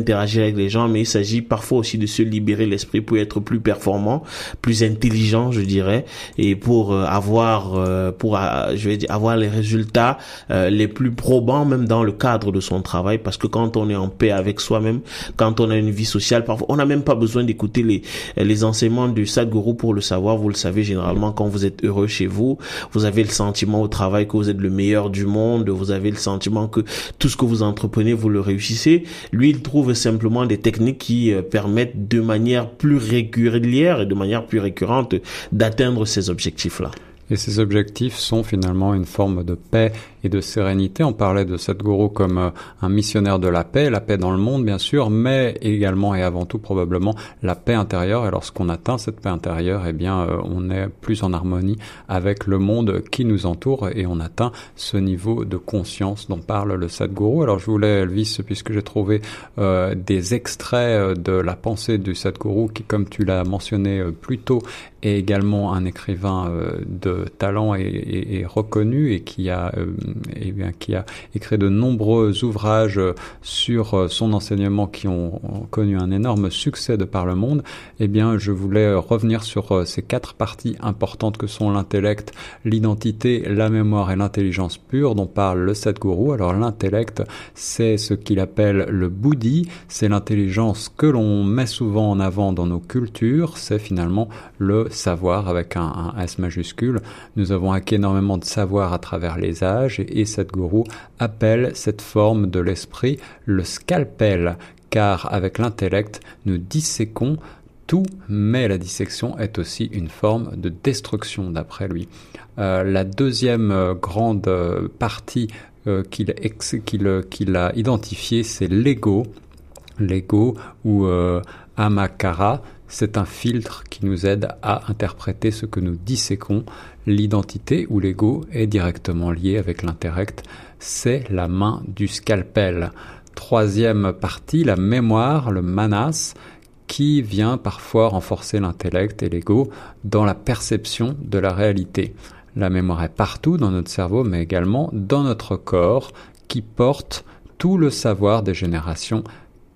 d'interagir interagir avec les gens, mais il s'agit parfois aussi de se libérer l'esprit pour être plus performant, plus intelligent, je dirais, et pour euh, avoir, euh, pour euh, je vais dire, avoir les résultats les plus probants, même dans le cadre de son travail, parce que quand on est en paix avec soi-même, quand on a une vie sociale, parfois on n'a même pas besoin d'écouter les les enseignements du Sadhguru pour le savoir. Vous le savez généralement quand vous êtes heureux chez vous, vous avez le sentiment au travail que vous êtes le meilleur du monde, vous avez le sentiment que tout ce que vous entreprenez vous le réussissez. Lui, il trouve simplement des techniques qui euh, permettent de manière plus régulière et de manière plus récurrente d'atteindre ces objectifs-là.
Et ces objectifs sont finalement une forme de paix et de sérénité. On parlait de Sadhguru comme euh, un missionnaire de la paix, la paix dans le monde bien sûr, mais également et avant tout probablement la paix intérieure. Et lorsqu'on atteint cette paix intérieure, eh bien euh, on est plus en harmonie avec le monde qui nous entoure et on atteint ce niveau de conscience dont parle le Sadhguru. Alors je voulais Elvis, puisque j'ai trouvé euh, des extraits de la pensée du Sadhguru qui, comme tu l'as mentionné plus tôt, est également un écrivain de talent et, reconnu et qui a, et bien, qui a écrit de nombreux ouvrages euh, sur son enseignement qui ont connu un énorme succès de par le monde, eh bien, je voulais revenir sur ces quatre parties importantes que sont l'intellect, l'identité, la mémoire et l'intelligence pure dont parle le Sadhguru. Alors, l'intellect, c'est ce qu'il appelle le Bouddhi, c'est l'intelligence que l'on met souvent en avant dans nos cultures, c'est finalement le savoir avec un, S majuscule. Nous avons acquis énormément de savoir à travers les âges et, Sadhguru appelle cette forme de l'esprit le scalpel, car avec l'intellect, nous disséquons tout, mais la dissection est aussi une forme de destruction d'après lui. Euh, la deuxième euh, grande euh, partie qu'il a identifiée, c'est l'ego. L'ego ou amakara, c'est un filtre qui nous aide à interpréter ce que nous disséquons. L'identité ou l'ego est directement lié avec l'intellect. C'est la main du scalpel. Troisième partie, la mémoire, le manas, qui vient parfois renforcer l'intellect et l'ego dans la perception de la réalité. La mémoire est partout dans notre cerveau, mais également dans notre corps, qui porte tout le savoir des générations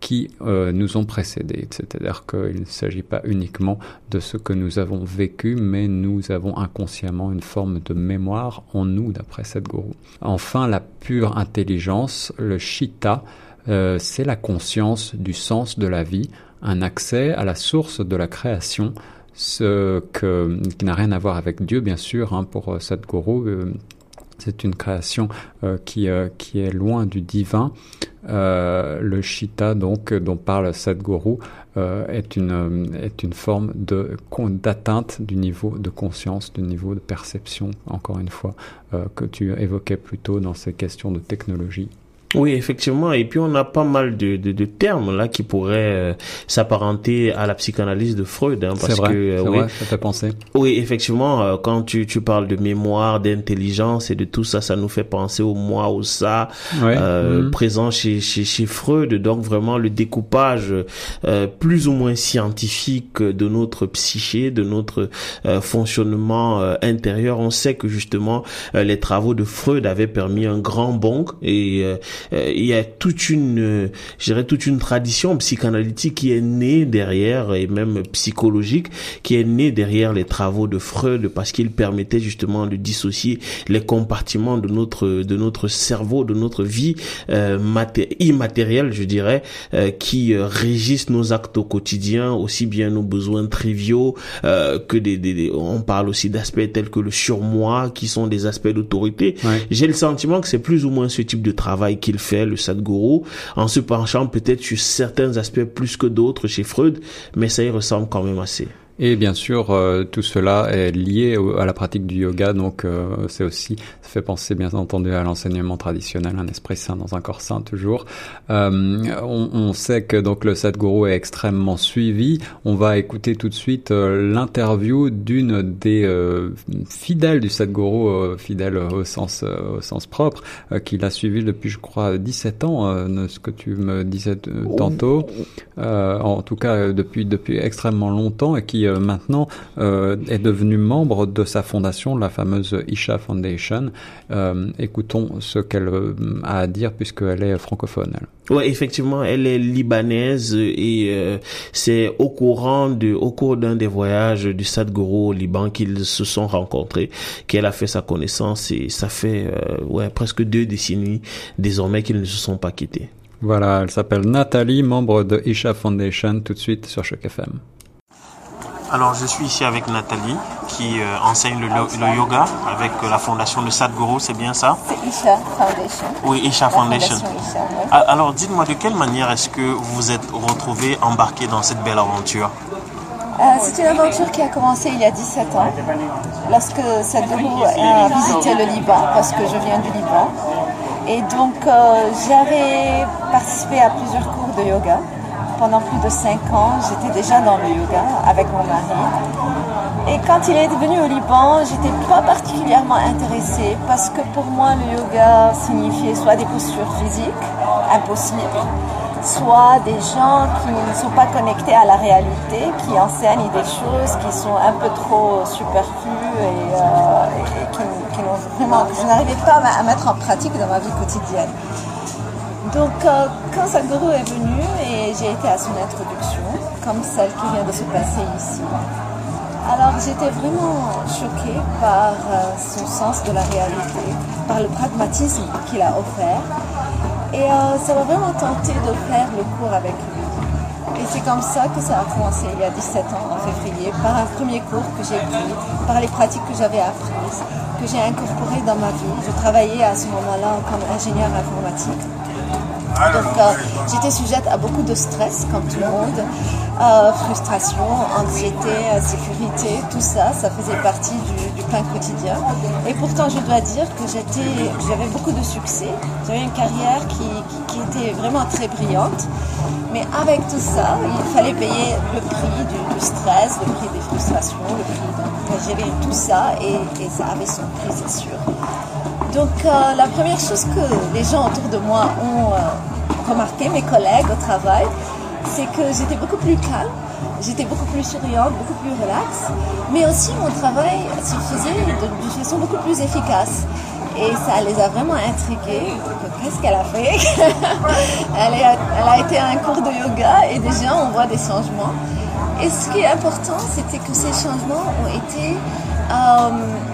qui euh, nous ont précédés. C'est-à-dire qu'il ne s'agit pas uniquement de ce que nous avons vécu, mais nous avons inconsciemment une forme de mémoire en nous, d'après gourou. Enfin, la pure intelligence, le chitta, euh, c'est la conscience du sens de la vie, un accès à la source de la création, ce que, qui n'a rien à voir avec Dieu, bien sûr, hein, pour Sadhguru. Euh, c'est une création euh, qui, euh, qui est loin du divin. Euh, le Shita, donc, dont parle Sadhguru, est, une, forme d'atteinte du niveau de conscience, du niveau de perception, encore une fois, que tu évoquais plus tôt dans ces questions de technologie.
Oui, effectivement. Et puis on a pas mal de, de, de termes là qui pourraient euh, s'apparenter à la psychanalyse de Freud. Hein,
parce vrai, que euh, oui, vrai, ça fait penser.
Oui, effectivement. Euh, quand tu, tu parles de mémoire, d'intelligence et de tout ça, ça nous fait penser au moi, au ça, mhm. présent chez, chez, chez Freud. Donc vraiment le découpage plus ou moins scientifique de notre psyché, de notre fonctionnement intérieur. On sait que justement les travaux de Freud avaient permis un grand bond et euh, il y a toute une, euh, je dirais toute une tradition psychanalytique qui est née derrière et même psychologique qui est née derrière les travaux de Freud parce qu'il permettait justement de dissocier les compartiments de notre de notre cerveau, de notre vie euh, immatérielle, je dirais, euh, qui régissent nos actes au quotidien, aussi bien nos besoins triviaux que des, des, on parle aussi d'aspects tels que le surmoi, qui sont des aspects d'autorité. J'ai le sentiment que c'est plus ou moins ce type de travail fait, le Sadhguru, en se penchant peut-être sur certains aspects plus que d'autres chez Freud, mais ça y ressemble quand même assez.
Et bien sûr, euh, tout cela est lié à la pratique du yoga, donc euh, c'est aussi, ça fait penser bien entendu à l'enseignement traditionnel, un esprit sain dans un corps sain toujours. Euh, on, sait que donc le Sadhguru est extrêmement suivi. On va écouter tout de suite l'interview d'une des fidèles du Sadhguru, fidèle au sens au sens propre, qui l'a suivi depuis, je crois, 17 ans, ce que tu me disais tantôt. en tout cas, depuis depuis extrêmement longtemps et qui euh, maintenant euh, est devenu membre de sa fondation, la fameuse Isha Foundation. Euh, écoutons ce qu'elle a à dire puisqu'elle est francophone.
Elle. Ouais, effectivement, elle est libanaise et c'est au courant de, au cours d'un des voyages du Sadhguru au Liban qu'ils se sont rencontrés, qu'elle a fait sa connaissance et ça fait ouais presque deux décennies désormais qu'ils ne se sont pas quittés.
Voilà, elle s'appelle Nathalie, membre de Isha Foundation, tout de suite sur Choc FM.
Alors, je suis ici avec Nathalie qui euh, enseigne le, le, yoga avec euh, la fondation de Sadhguru, c'est bien ça?
C'est Isha Foundation.
Oui, Isha Foundation. Isha, Alors, dites-moi de quelle manière est-ce que vous vous êtes retrouvé embarqué dans cette belle aventure?
C'est une aventure qui a commencé il y a 17 ans, lorsque Sadhguru a visité le Liban, parce que je viens du Liban. Et donc, j'avais participé à plusieurs cours de yoga. Pendant plus de 5 ans, j'étais déjà dans le yoga avec mon mari. Et quand il est venu au Liban, j'étais pas particulièrement intéressée parce que pour moi, le yoga signifiait soit des postures physiques impossibles, soit des gens qui ne sont pas connectés à la réalité, qui enseignent des choses qui sont un peu trop superflues et, euh, qui, vraiment, que je n'arrivais pas à mettre en pratique dans ma vie quotidienne. Donc, euh, quand Sadhguru est venu et j'ai été à son introduction, comme celle qui vient de se passer ici, alors j'étais vraiment choquée par euh, son sens de la réalité, par le pragmatisme qu'il a offert et euh, ça m'a vraiment tenté de faire le cours avec lui. Et c'est comme ça que ça a commencé il y a 17 ans, en février, par un premier cours que j'ai pris, par les pratiques que j'avais apprises, que j'ai incorporées dans ma vie. Je travaillais à ce moment-là comme ingénieur informatique. Donc euh, j'étais sujette à beaucoup de stress, comme tout le monde, euh, frustration, anxiété, insécurité, tout ça, ça faisait partie du, pain quotidien. Et pourtant, je dois dire que j'avais beaucoup de succès. J'avais une carrière qui, était vraiment très brillante. Mais avec tout ça, il fallait payer le prix du, stress, le prix des frustrations, le prix de gérer tout ça, et, ça avait son prix, c'est sûr. Donc, euh, la première chose que les gens autour de moi ont euh, remarqué, mes collègues au travail, c'est que j'étais beaucoup plus calme, j'étais beaucoup plus souriante, beaucoup plus relaxe, mais aussi mon travail se faisait de, façon beaucoup plus efficace. Et ça les a vraiment intrigués. Qu'est-ce qu'elle a fait elle, a été à un cours de yoga et déjà on voit des changements. Et ce qui est important, c'était que ces changements ont été... Euh,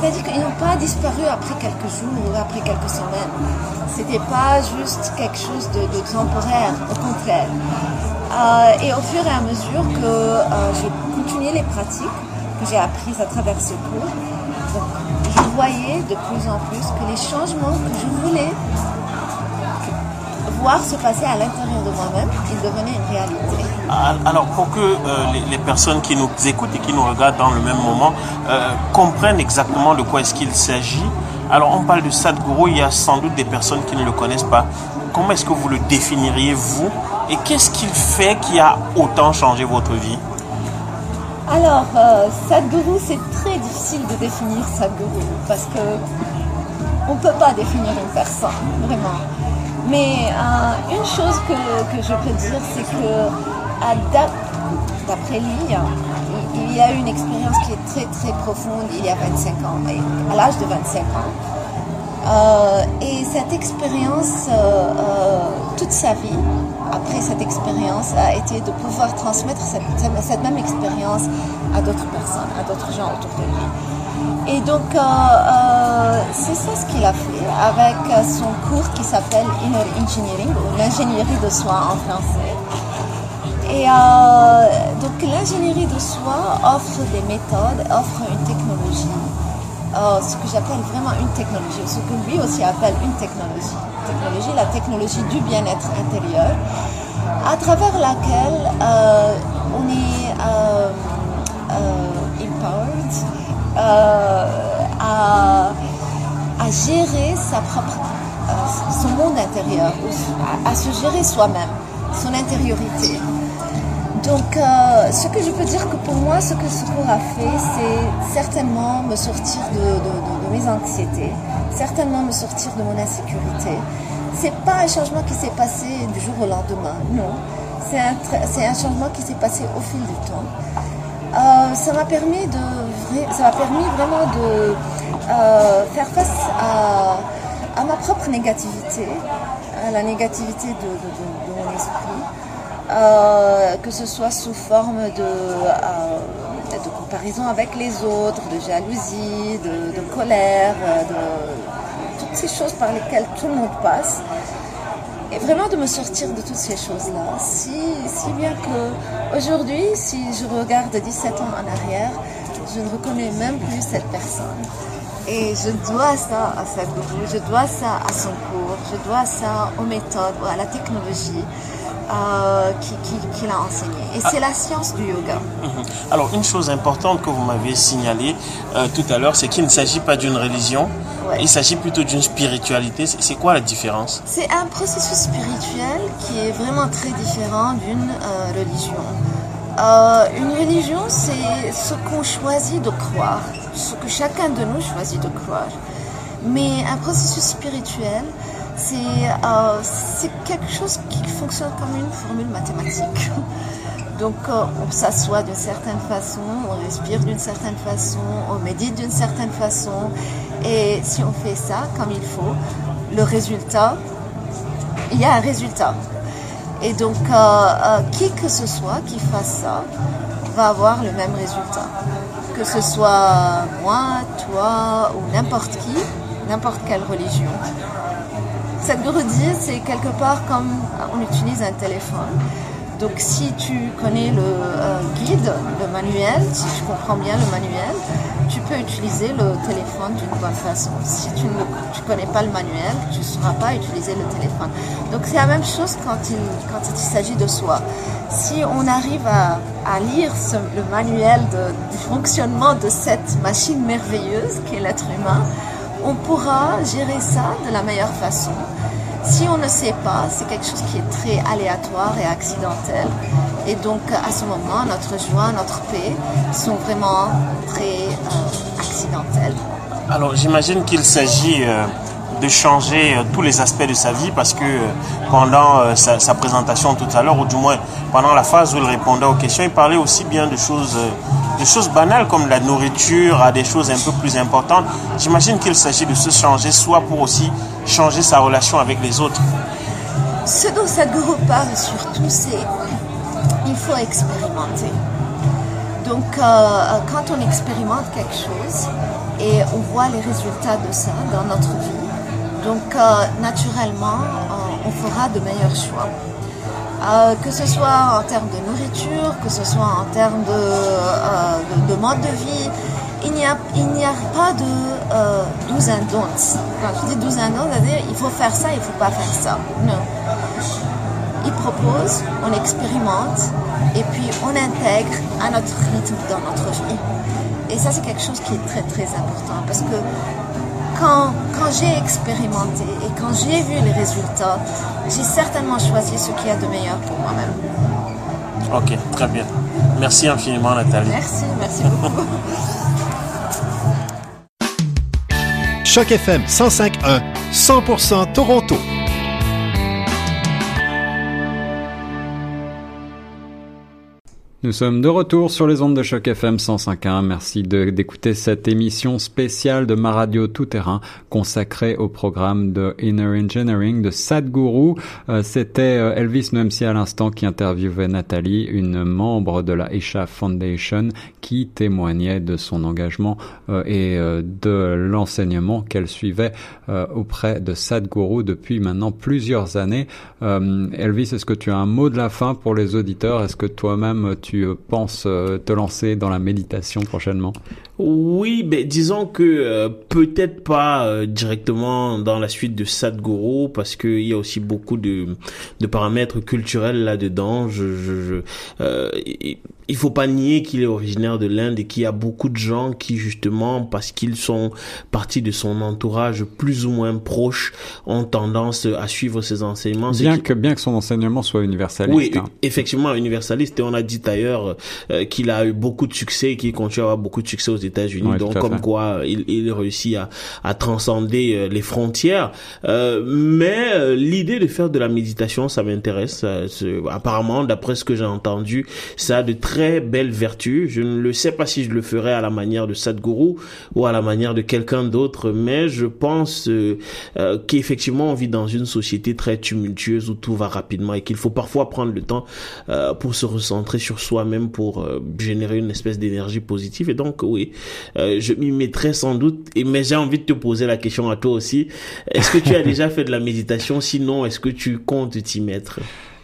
c'est-à-dire qu'ils n'ont pas disparu après quelques jours ou après quelques semaines. C'était pas juste quelque chose de, temporaire, au contraire. Euh, et au fur et à mesure que euh, j'ai continué les pratiques que j'ai apprises à travers ce cours, je voyais de plus en plus que les changements que je voulais se passer à l'intérieur de moi-même, ils devenaient une réalité.
Alors pour que euh, les, personnes qui nous écoutent et qui nous regardent dans le même moment comprennent exactement de quoi est-ce qu'il s'agit, alors on parle de Sadhguru, il y a sans doute des personnes qui ne le connaissent pas. Comment est-ce que vous le définiriez vous? Et qu'est-ce qu'il fait qui a autant changé votre vie?
Alors, euh, Sadhguru, c'est très difficile de définir Sadhguru parce que on ne peut pas définir une personne, vraiment. Mais euh, une chose que, je peux dire, c'est que d'après lui, il y a eu une expérience qui est très très profonde il y a 25 ans, à l'âge de 25 ans. Euh, et cette expérience, euh, toute sa vie, après cette expérience, a été de pouvoir transmettre cette, cette même expérience à d'autres personnes, à d'autres gens autour de lui. Et donc, c'est ça ce qu'il a fait avec son cours qui s'appelle Inner Engineering, ou l'ingénierie de soi en français. Et euh, donc l'ingénierie de soi offre des méthodes, offre une technologie, euh, ce que j'appelle vraiment une technologie, ce que lui aussi appelle une technologie. Technologie, la technologie du bien-être intérieur, à travers laquelle euh, on est empowered à, à, gérer sa propre, son monde intérieur, à se gérer soi-même, son intériorité. Donc, euh, ce que je peux dire que pour moi, ce que ce cours a fait, c'est certainement me sortir de, mes anxiétés, certainement me sortir de mon insécurité. C'est pas un changement qui s'est passé du jour au lendemain, non. C'est un, changement qui s'est passé au fil du temps. Euh, ça m'a permis de, ça m'a permis vraiment de euh, faire face à, ma propre négativité, à la négativité de mon esprit. Euh, que ce soit sous forme de, euh, de, comparaison avec les autres, de jalousie, de, colère, de toutes ces choses par lesquelles tout le monde passe. Et vraiment de me sortir de toutes ces choses-là. Si, si bien que aujourd'hui, si je regarde 17 ans en arrière, je ne reconnais même plus cette personne. Et je dois ça à Sadhguru, je dois ça à son cours, je dois ça aux méthodes, à la technologie. euh, qui, qui, qui l'a enseigné. Et c'est la science du yoga.
Mhm. Alors, une chose importante que vous m'avez signalée euh, tout à l'heure, c'est qu'il ne s'agit pas d'une religion, il s'agit plutôt d'une spiritualité. C'est quoi la différence?
C'est un processus spirituel qui est vraiment très différent d'une euh, religion. Euh, une religion, c'est ce qu'on choisit de croire, ce que chacun de nous choisit de croire. Mais un processus spirituel, c'est euh, quelque chose qui fonctionne comme une formule mathématique. Donc euh, on s'assoit d'une certaine façon, on respire d'une certaine façon, on médite d'une certaine façon. Et si on fait ça comme il faut, le résultat, il y a un résultat. Et donc euh, euh, qui que ce soit qui fasse ça va avoir le même résultat. Que ce soit moi, toi ou n'importe qui, n'importe quelle religion. Cette dit, c'est quelque part comme on utilise un téléphone. Donc si tu connais le euh, guide, le manuel, si tu comprends bien le manuel, tu peux utiliser le téléphone d'une bonne façon. Si tu ne connais pas le manuel, tu ne sauras pas utiliser le téléphone. Donc c'est la même chose quand il, quand il s'agit de soi. Si on arrive à, lire le manuel du fonctionnement de cette machine merveilleuse qu'est l'être humain, on pourra gérer ça de la meilleure façon si on ne sait pas, c'est quelque chose qui est très aléatoire et accidentel. Et donc, à ce moment, notre joie, notre paix sont vraiment très euh, accidentelles.
Alors, j'imagine qu'il s'agit euh, de changer euh, tous les aspects de sa vie parce que pendant sa, sa, présentation tout à l'heure, ou du moins pendant la phase où il répondait aux questions, il parlait aussi bien de choses des choses banales comme la nourriture à des choses un peu plus importantes. J'imagine qu'il s'agit de se changer, soit pour aussi changer sa relation avec les autres.
Ce dont Sadhguru parle surtout, c'est il faut expérimenter. Donc, euh, quand on expérimente quelque chose et on voit les résultats de ça dans notre vie, donc euh, naturellement, euh, on fera de meilleurs choix. Euh, que ce soit en termes de nourriture, que ce soit en termes euh, de, mode de vie. Il n'y a, pas de euh, 12 and don'ts. Quand je dis 12 and don'ts, c'est-à-dire il faut faire ça, il ne faut pas faire ça. Non. Il propose, on expérimente et puis on intègre à notre rythme dans notre vie. Et ça, c'est quelque chose qui est très très important parce que quand, quand j'ai expérimenté et quand j'ai vu les résultats, j'ai certainement choisi ce qu'il y a de meilleur pour moi-même.
Ok, très bien. Merci infiniment Nathalie.
Merci, merci beaucoup.
Choc FM 105.1, 100% Toronto.
Nous sommes de retour sur les ondes de choc FM 105.1. Merci d'écouter cette émission spéciale de ma radio tout terrain consacrée au programme de Inner Engineering de Sadhguru. Euh, C'était euh, Elvis Noemsi à l'instant qui interviewait Nathalie, une membre de la Isha Foundation qui témoignait de son engagement euh, et euh, de l'enseignement qu'elle suivait auprès de Sadhguru depuis maintenant plusieurs années. Elvis, est-ce que tu as un mot de la fin pour les auditeurs? Est-ce que toi-même tu tu euh, penses euh, te lancer dans la méditation prochainement?
Oui, ben disons que euh, peut-être pas directement dans la suite de Sadhguru parce qu'il y a aussi beaucoup de, de paramètres culturels là-dedans. Je, je, je il faut pas nier qu'il est originaire de l'Inde et qu'il y a beaucoup de gens qui justement parce qu'ils sont partis de son entourage plus ou moins proche ont tendance à suivre ses enseignements.
Bien que bien que son enseignement soit universaliste.
Oui, hein. effectivement universaliste et on a dit d'ailleurs euh, qu'il a eu beaucoup de succès et qu'il continue à avoir beaucoup de succès aux États-Unis. Donc comme quoi il, il réussit à, à transcender euh, les frontières. Euh, mais euh, l'idée de faire de la méditation, ça m'intéresse. apparemment, d'après ce que j'ai entendu, ça a de très belle vertu. Je ne le sais pas si je le ferai à la manière de Sadhguru ou à la manière de quelqu'un d'autre, mais je pense euh, euh, qu'effectivement on vit dans une société très tumultueuse où tout va rapidement et qu'il faut parfois prendre le temps euh, pour se recentrer sur soi-même pour générer une espèce d'énergie positive. Et donc oui, je m'y mettrai sans doute. Et mais j'ai envie de te poser la question à toi aussi. Est-ce que tu as déjà fait de la méditation? Sinon, est-ce que tu comptes t'y mettre?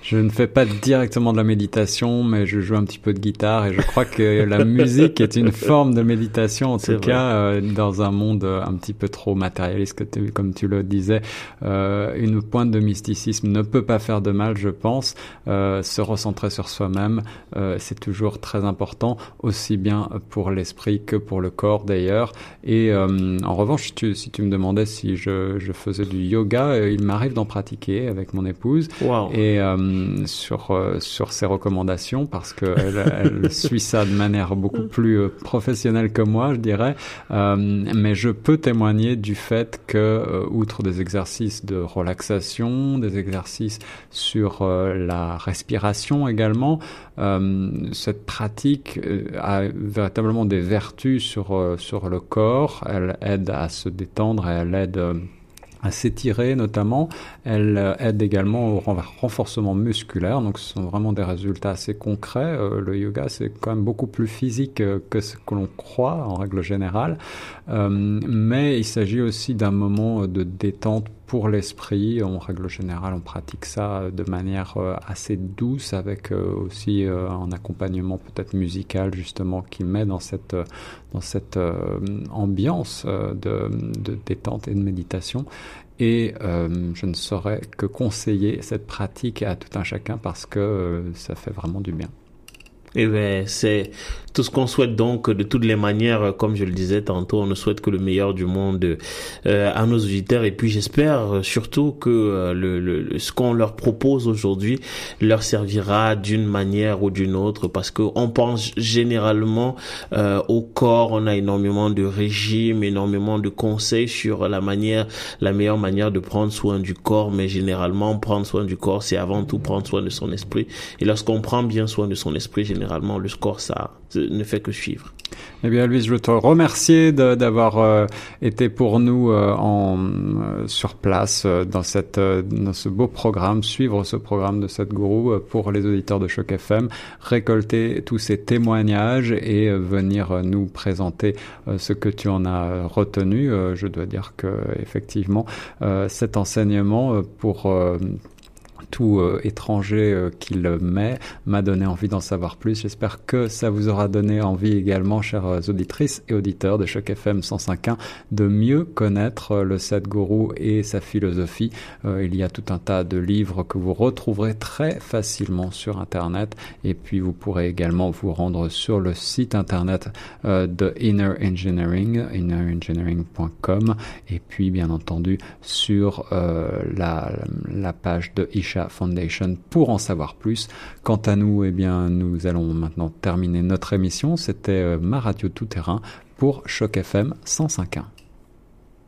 Je ne fais pas directement de la méditation, mais je joue un petit peu de guitare et je crois que la musique est une forme de méditation, en tout cas, euh, dans un monde un petit peu trop matérialiste, comme tu le disais. Euh, une pointe de mysticisme ne peut pas faire de mal, je pense. Euh, se recentrer sur soi-même, euh, c'est toujours très important, aussi bien pour l'esprit que pour le corps d'ailleurs. Et euh, en revanche, tu, si tu me demandais si je, je faisais du yoga, euh, il m'arrive d'en pratiquer avec mon épouse.
Wow.
Et euh, sur euh, sur ses recommandations, parce qu'elle elle suit ça de manière beaucoup plus euh, professionnelle que moi, je dirais. Euh, mais je peux témoigner du fait que, outre des exercices de relaxation, des exercices sur la respiration également, cette pratique a véritablement des vertus sur sur le corps. Elle aide à se détendre, et elle aide s'étirer notamment. Elle euh, aide également au ren- renforcement musculaire, donc ce sont vraiment des résultats assez concrets. Euh, le yoga, c'est quand même beaucoup plus physique euh, que ce que l'on croit en règle générale, mais il s'agit aussi d'un moment de détente pour l'esprit. En règle générale, on pratique ça de manière euh, assez douce, avec euh, aussi euh, un accompagnement peut-être musical justement qui met dans cette dans cette ambiance de, détente et de méditation. Et je ne saurais que conseiller cette pratique à tout un chacun parce que ça fait vraiment du bien.
Et ben, c'est tout ce qu'on souhaite donc de toutes les manières, comme je le disais tantôt, on ne souhaite que le meilleur du monde euh, à nos auditeurs. Et puis j'espère surtout que euh, le, le, ce qu'on leur propose aujourd'hui leur servira d'une manière ou d'une autre, parce que on pense généralement euh, au corps, on a énormément de régimes, énormément de conseils sur la manière, la meilleure manière de prendre soin du corps, mais généralement prendre soin du corps, c'est avant tout prendre soin de son esprit. Et lorsqu'on prend bien soin de son esprit, généralement le score ça ne fait que suivre.
Eh bien, Louise, je veux te remercier d'avoir euh, été pour nous euh, euh, sur place dans, cette, dans ce beau programme, suivre ce programme de cette gourou pour les auditeurs de Choc FM, récolter tous ces témoignages et venir nous présenter ce que tu en as retenu. Je dois dire que effectivement, cet enseignement pour tout euh, étranger euh, qu'il met m'a donné envie d'en savoir plus. J'espère que ça vous aura donné envie également, chères auditrices et auditeurs de Choc FM 105.1, de mieux connaître euh, le Sadhguru et sa philosophie. Euh, il y a tout un tas de livres que vous retrouverez très facilement sur Internet et puis vous pourrez également vous rendre sur le site Internet de Inner Engineering, innerengineering.com et puis bien entendu sur la, la page de Isha Foundation pour en savoir plus. Quant à nous, eh bien, nous allons maintenant terminer notre émission. C'était euh, ma radio tout terrain pour Choc FM 105.1.